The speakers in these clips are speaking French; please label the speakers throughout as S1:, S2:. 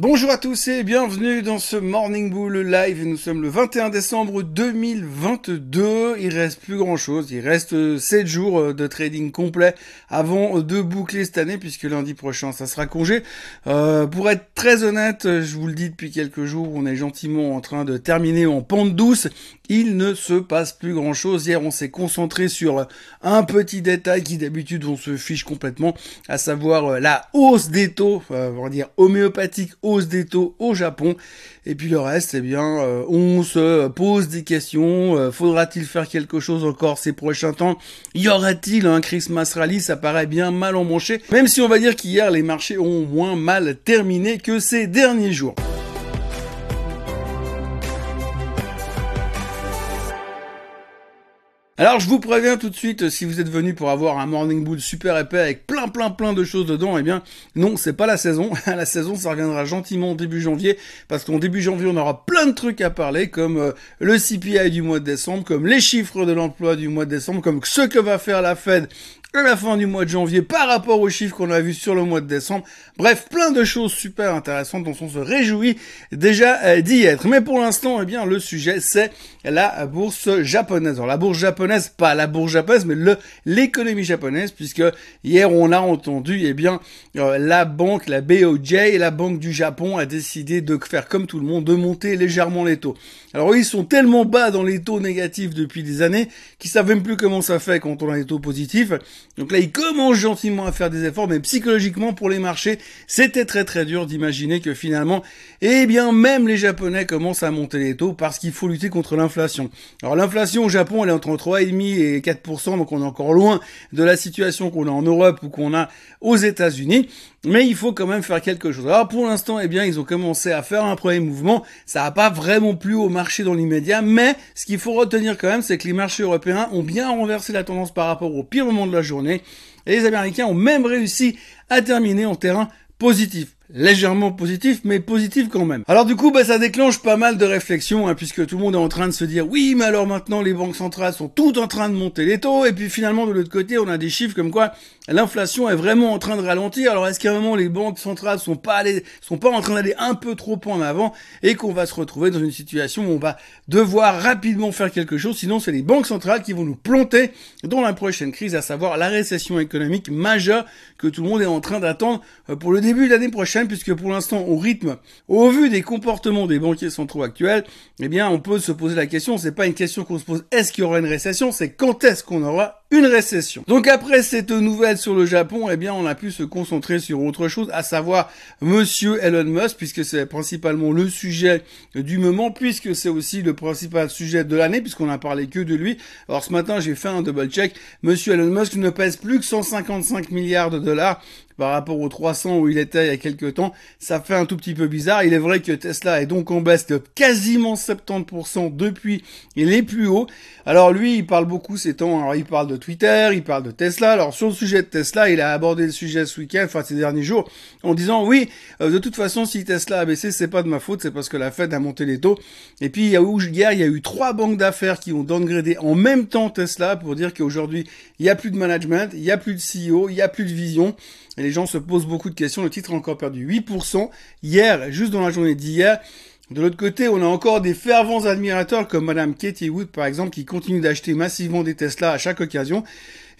S1: Bonjour à tous et bienvenue dans ce Morning Bull Live. Nous sommes le 21 décembre 2022. Il reste plus grand chose. Il reste 7 jours de trading complet avant de boucler cette année puisque lundi prochain ça sera congé. Euh, pour être très honnête, je vous le dis depuis quelques jours, on est gentiment en train de terminer en pente douce. Il ne se passe plus grand chose. Hier, on s'est concentré sur un petit détail qui d'habitude on se fiche complètement, à savoir la hausse des taux, euh, on va dire homéopathique des taux au Japon. Et puis le reste, eh bien, euh, on se pose des questions. Euh, faudra-t-il faire quelque chose encore ces prochains temps? Y aura-t-il un Christmas Rally? Ça paraît bien mal emmanché. Même si on va dire qu'hier, les marchés ont moins mal terminé que ces derniers jours. Alors je vous préviens tout de suite, si vous êtes venu pour avoir un morning bull super épais avec plein plein plein de choses dedans, eh bien non, c'est pas la saison. la saison, ça reviendra gentiment au début janvier, parce qu'en début janvier, on aura plein de trucs à parler, comme euh, le CPI du mois de décembre, comme les chiffres de l'emploi du mois de décembre, comme ce que va faire la Fed à la fin du mois de janvier par rapport aux chiffres qu'on a vus sur le mois de décembre. Bref, plein de choses super intéressantes dont on se réjouit déjà euh, d'y être. Mais pour l'instant, eh bien, le sujet, c'est la bourse japonaise. Alors, la bourse japonaise, pas la bourse japonaise, mais le, l'économie japonaise, puisque hier, on a entendu, eh bien, euh, la banque, la BOJ, la banque du Japon a décidé de faire comme tout le monde, de monter légèrement les taux. Alors, ils sont tellement bas dans les taux négatifs depuis des années qu'ils savent même plus comment ça fait quand on a des taux positifs. Donc là, il commence gentiment à faire des efforts, mais psychologiquement pour les marchés, c'était très très dur d'imaginer que finalement, eh bien, même les Japonais commencent à monter les taux parce qu'il faut lutter contre l'inflation. Alors l'inflation au Japon, elle est entre 3,5 et 4%, donc on est encore loin de la situation qu'on a en Europe ou qu'on a aux États-Unis. Mais il faut quand même faire quelque chose. Alors pour l'instant, eh bien, ils ont commencé à faire un premier mouvement. Ça n'a pas vraiment plu au marché dans l'immédiat, mais ce qu'il faut retenir quand même, c'est que les marchés européens ont bien renversé la tendance par rapport au pire moment de la journée. Et les Américains ont même réussi à terminer en terrain positif légèrement positif, mais positif quand même. Alors du coup, bah, ça déclenche pas mal de réflexions, hein, puisque tout le monde est en train de se dire, oui, mais alors maintenant les banques centrales sont toutes en train de monter les taux, et puis finalement de l'autre côté, on a des chiffres comme quoi l'inflation est vraiment en train de ralentir. Alors est-ce qu'à un moment les banques centrales sont pas allées, sont pas en train d'aller un peu trop en avant, et qu'on va se retrouver dans une situation où on va devoir rapidement faire quelque chose, sinon c'est les banques centrales qui vont nous planter dans la prochaine crise, à savoir la récession économique majeure que tout le monde est en train d'attendre euh, pour le début de l'année prochaine puisque pour l'instant, au rythme, au vu des comportements des banquiers centraux actuels, eh bien, on peut se poser la question, c'est pas une question qu'on se pose, est-ce qu'il y aura une récession, c'est quand est-ce qu'on aura une récession. Donc après cette nouvelle sur le Japon, eh bien, on a pu se concentrer sur autre chose, à savoir Monsieur Elon Musk, puisque c'est principalement le sujet du moment, puisque c'est aussi le principal sujet de l'année, puisqu'on a parlé que de lui. Alors ce matin, j'ai fait un double check. Monsieur Elon Musk ne pèse plus que 155 milliards de dollars par rapport aux 300 où il était il y a quelques temps, ça fait un tout petit peu bizarre. Il est vrai que Tesla est donc en baisse de quasiment 70% depuis les plus hauts. Alors lui, il parle beaucoup ces temps, alors il parle de Twitter, il parle de Tesla. Alors sur le sujet de Tesla, il a abordé le sujet ce week-end, enfin ces derniers jours, en disant oui, euh, de toute façon, si Tesla a baissé, c'est pas de ma faute, c'est parce que la Fed a monté les taux. Et puis il y a hier, il y a eu trois banques d'affaires qui ont downgradé en même temps Tesla pour dire qu'aujourd'hui, il y a plus de management, il y a plus de CEO, il y a plus de vision. Et les gens se posent beaucoup de questions. Le titre a encore perdu 8%. Hier, juste dans la journée d'hier, de l'autre côté, on a encore des fervents admirateurs comme Madame Katie Wood, par exemple, qui continue d'acheter massivement des Tesla à chaque occasion.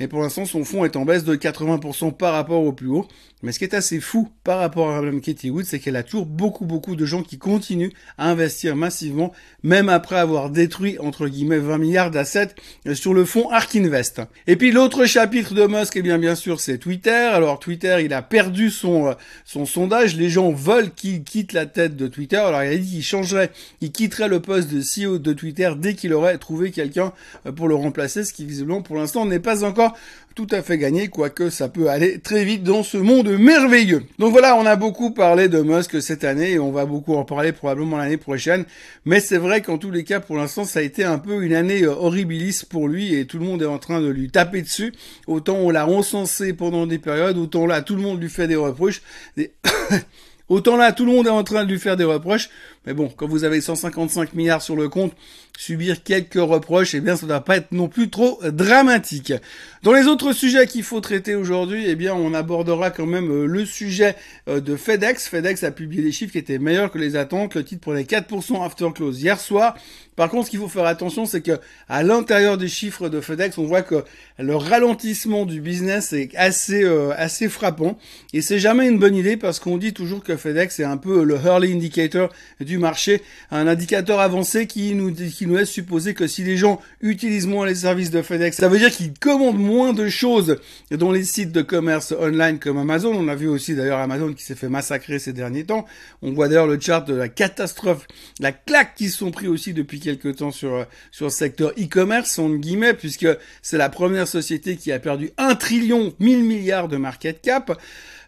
S1: Et pour l'instant, son fonds est en baisse de 80% par rapport au plus haut. Mais ce qui est assez fou par rapport à Mme Katie Wood, c'est qu'elle a toujours beaucoup, beaucoup de gens qui continuent à investir massivement, même après avoir détruit, entre guillemets, 20 milliards d'assets sur le fonds Ark Invest. Et puis l'autre chapitre de Musk, eh bien, bien sûr, c'est Twitter. Alors, Twitter, il a perdu son, euh, son sondage. Les gens veulent qu'il quitte la tête de Twitter. Alors, il a dit qu'il changerait, il quitterait le poste de CEO de Twitter dès qu'il aurait trouvé quelqu'un euh, pour le remplacer, ce qui visiblement, pour l'instant, n'est pas encore tout à fait gagné, quoique ça peut aller très vite dans ce monde merveilleux. Donc voilà, on a beaucoup parlé de Musk cette année et on va beaucoup en parler probablement l'année prochaine. Mais c'est vrai qu'en tous les cas, pour l'instant, ça a été un peu une année euh, horribilis pour lui et tout le monde est en train de lui taper dessus. Autant on l'a encensé pendant des périodes, autant là, tout le monde lui fait des reproches. Autant là, tout le monde est en train de lui faire des reproches. Mais bon, quand vous avez 155 milliards sur le compte, subir quelques reproches, eh bien, ça ne doit pas être non plus trop dramatique. Dans les autres sujets qu'il faut traiter aujourd'hui, eh bien, on abordera quand même euh, le sujet euh, de FedEx. FedEx a publié des chiffres qui étaient meilleurs que les attentes. Le titre prenait 4% after close hier soir. Par contre, ce qu'il faut faire attention, c'est que à l'intérieur des chiffres de FedEx, on voit que le ralentissement du business est assez euh, assez frappant et c'est jamais une bonne idée parce qu'on dit toujours que FedEx est un peu le early indicator du marché, un indicateur avancé qui nous qui nous laisse supposer que si les gens utilisent moins les services de FedEx, ça veut dire qu'ils commandent moins de choses dans les sites de commerce online comme Amazon. On a vu aussi d'ailleurs Amazon qui s'est fait massacrer ces derniers temps. On voit d'ailleurs le chart de la catastrophe, la claque qui sont pris aussi depuis quelques temps sur sur le secteur e-commerce en guillemets puisque c'est la première société qui a perdu un trillion 1000 milliards de market cap.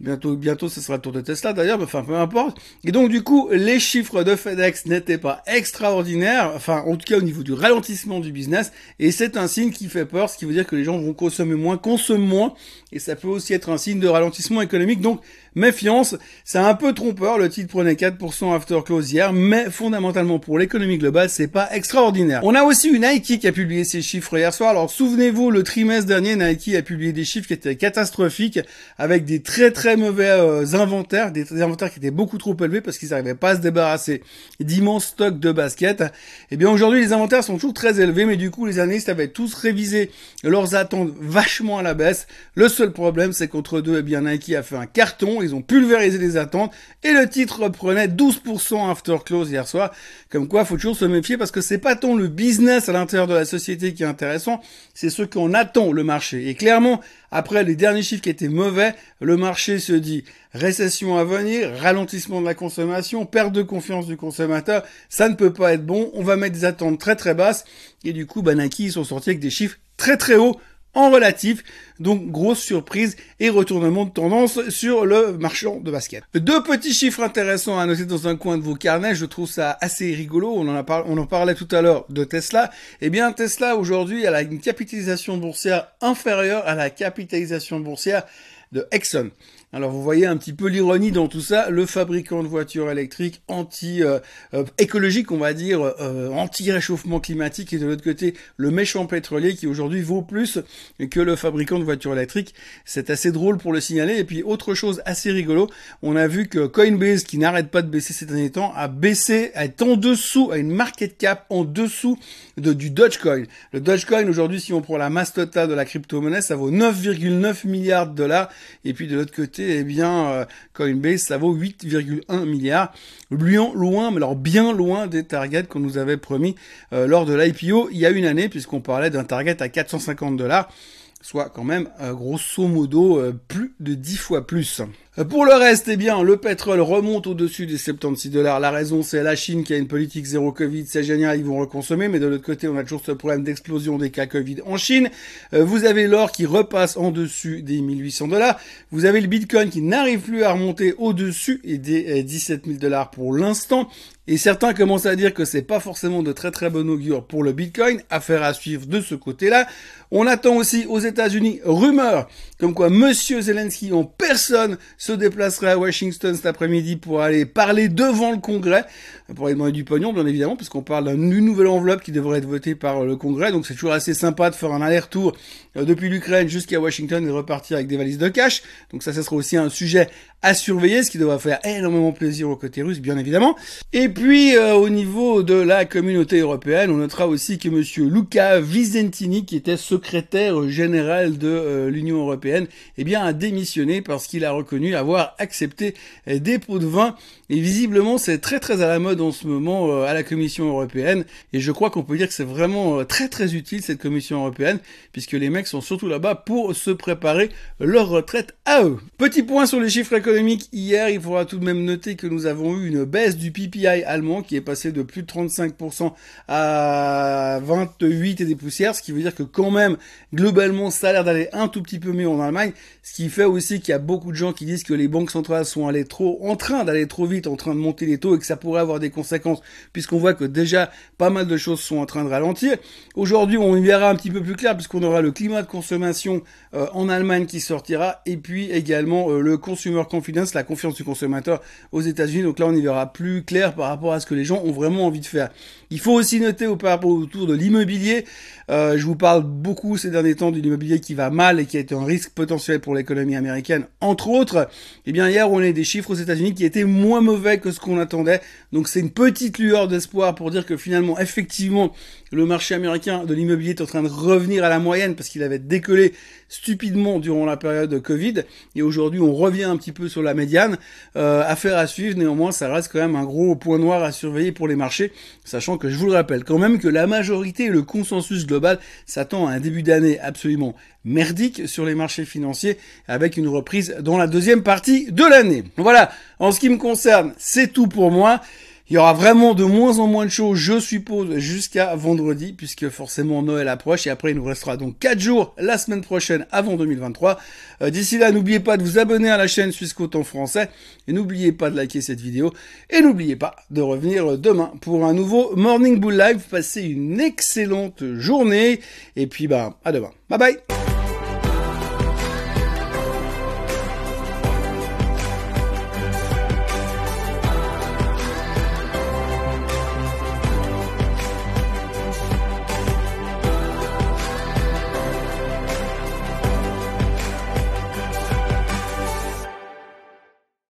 S1: Bientôt, bientôt, ce sera le tour de Tesla d'ailleurs, mais enfin, peu importe. Et donc, du coup, les chiffres de FedEx n'étaient pas extraordinaires, enfin, en tout cas au niveau du ralentissement du business, et c'est un signe qui fait peur, ce qui veut dire que les gens vont consommer moins, consomment moins, et ça peut aussi être un signe de ralentissement économique. Donc, méfiance, c'est un peu trompeur, le titre prenait 4% after close hier, mais fondamentalement pour l'économie globale, c'est pas extraordinaire. On a aussi une Nike qui a publié ses chiffres hier soir. Alors, souvenez-vous, le trimestre dernier, Nike a publié des chiffres qui étaient catastrophiques, avec des très très mauvais euh, inventaires, des, inventaires qui étaient beaucoup trop élevés parce qu'ils n'arrivaient pas à se débarrasser d'immenses stocks de baskets. Et eh bien aujourd'hui, les inventaires sont toujours très élevés, mais du coup, les analystes avaient tous révisé leurs attentes vachement à la baisse. Le seul problème, c'est qu'entre deux, eh bien Nike a fait un carton, ils ont pulvérisé les attentes. Et le titre reprenait 12% after close hier soir. Comme quoi, faut toujours se méfier parce que c'est pas tant le business à l'intérieur de la société qui est intéressant, c'est ce qu'on attend le marché. Et clairement, après les derniers chiffres qui étaient mauvais, le marché se dit récession à venir, ralentissement de la consommation, perte de confiance du consommateur, ça ne peut pas être bon, on va mettre des attentes très très basses, et du coup, Banaki, ils sont sortis avec des chiffres très très hauts en relatif. Donc grosse surprise et retournement de tendance sur le marchand de basket. Deux petits chiffres intéressants à noter dans un coin de vos carnets, je trouve ça assez rigolo. On en, a en parlait tout à l'heure de Tesla. Eh bien Tesla aujourd'hui elle a une capitalisation boursière inférieure à la capitalisation boursière de Exxon. Alors vous voyez un petit peu l'ironie dans tout ça, le fabricant de voitures électriques anti euh, euh, écologique, on va dire, euh, anti réchauffement climatique, et de l'autre côté le méchant pétrolier qui aujourd'hui vaut plus que le fabricant de voitures électriques. C'est assez drôle pour le signaler. Et puis autre chose assez rigolo, on a vu que Coinbase, qui n'arrête pas de baisser ces derniers temps, a baissé, est en dessous, a une market cap en dessous de, du Dogecoin. Le Dogecoin aujourd'hui, si on prend la masse totale de la crypto-monnaie, ça vaut 9,9 milliards de dollars. Et puis de l'autre côté eh bien, euh, Coinbase, ça vaut 8,1 milliards. Loin, loin, mais alors bien loin des targets qu'on nous avait promis euh, lors de l'IPO il y a une année, puisqu'on parlait d'un target à 450 dollars soit quand même euh, grosso modo plus de 10 fois plus. Pour le reste, eh bien, le pétrole remonte au-dessus des 76 dollars. La raison, c'est la Chine qui a une politique zéro Covid. C'est génial, ils vont reconsommer. Mais de l'autre côté, on a toujours ce problème d'explosion des cas Covid en Chine. Euh, vous avez l'or qui repasse en dessus des 1800 dollars. Vous avez le Bitcoin qui n'arrive plus à remonter au-dessus des 17 000 dollars pour l'instant. Et certains commencent à dire que c'est pas forcément de très très bon augure pour le Bitcoin. Affaire à suivre de ce côté-là. On attend aussi aux États-Unis rumeur comme quoi Monsieur Zelensky en personne se déplacerait à Washington cet après-midi pour aller parler devant le Congrès, pour aller demander du pognon, bien évidemment, puisqu'on parle d'une nouvelle enveloppe qui devrait être votée par le Congrès. Donc c'est toujours assez sympa de faire un aller-retour depuis l'Ukraine jusqu'à Washington et repartir avec des valises de cash. Donc ça, ça sera aussi un sujet à surveiller, ce qui devrait faire énormément plaisir au côté russe, bien évidemment. Et puis, euh, au niveau de la communauté européenne, on notera aussi que Monsieur Luca Visentini, qui était secrétaire général de euh, l'Union européenne, eh bien, a démissionné parce qu'il a reconnu avoir accepté des pots de vin. Et visiblement, c'est très très à la mode en ce moment à la Commission européenne. Et je crois qu'on peut dire que c'est vraiment très très utile cette Commission européenne, puisque les mecs sont surtout là-bas pour se préparer leur retraite à eux. Petit point sur les chiffres économiques. Hier, il faudra tout de même noter que nous avons eu une baisse du PPI allemand qui est passé de plus de 35% à 28 et des poussières, ce qui veut dire que quand même, globalement, ça a l'air d'aller un tout petit peu mieux en Allemagne, ce qui fait aussi qu'il y a beaucoup de gens qui disent que les banques centrales sont allées trop, en train d'aller trop vite, en train de monter les taux et que ça pourrait avoir des conséquences puisqu'on voit que déjà pas mal de choses sont en train de ralentir. Aujourd'hui, on y verra un petit peu plus clair puisqu'on aura le climat de consommation euh, en Allemagne qui sortira et puis également euh, le consumer confidence la confiance du consommateur aux États-Unis. Donc là, on y verra plus clair par rapport à ce que les gens ont vraiment envie de faire. Il faut aussi noter au par rapport autour de l'immobilier. Euh, je vous parle beaucoup ces derniers temps de l'immobilier qui va mal et qui est un risque potentiel pour l'économie américaine, entre autres. Eh bien, hier, on a des chiffres aux États-Unis qui étaient moins mauvais que ce qu'on attendait. Donc, c'est une petite lueur d'espoir pour dire que finalement, effectivement, le marché américain de l'immobilier est en train de revenir à la moyenne parce qu'il avait décollé stupidement durant la période Covid et aujourd'hui on revient un petit peu sur la médiane. Euh, affaire à suivre, néanmoins ça reste quand même un gros point noir à surveiller pour les marchés, sachant que je vous le rappelle quand même que la majorité et le consensus global s'attend à un début d'année absolument merdique sur les marchés financiers avec une reprise dans la deuxième partie de l'année. Voilà, en ce qui me concerne, c'est tout pour moi. Il y aura vraiment de moins en moins de choses, je suppose, jusqu'à vendredi, puisque forcément Noël approche, et après il nous restera donc 4 jours la semaine prochaine avant 2023. Euh, d'ici là, n'oubliez pas de vous abonner à la chaîne Suisse en français, et n'oubliez pas de liker cette vidéo, et n'oubliez pas de revenir demain pour un nouveau Morning Bull Live. Passez une excellente journée, et puis bah, à demain. Bye bye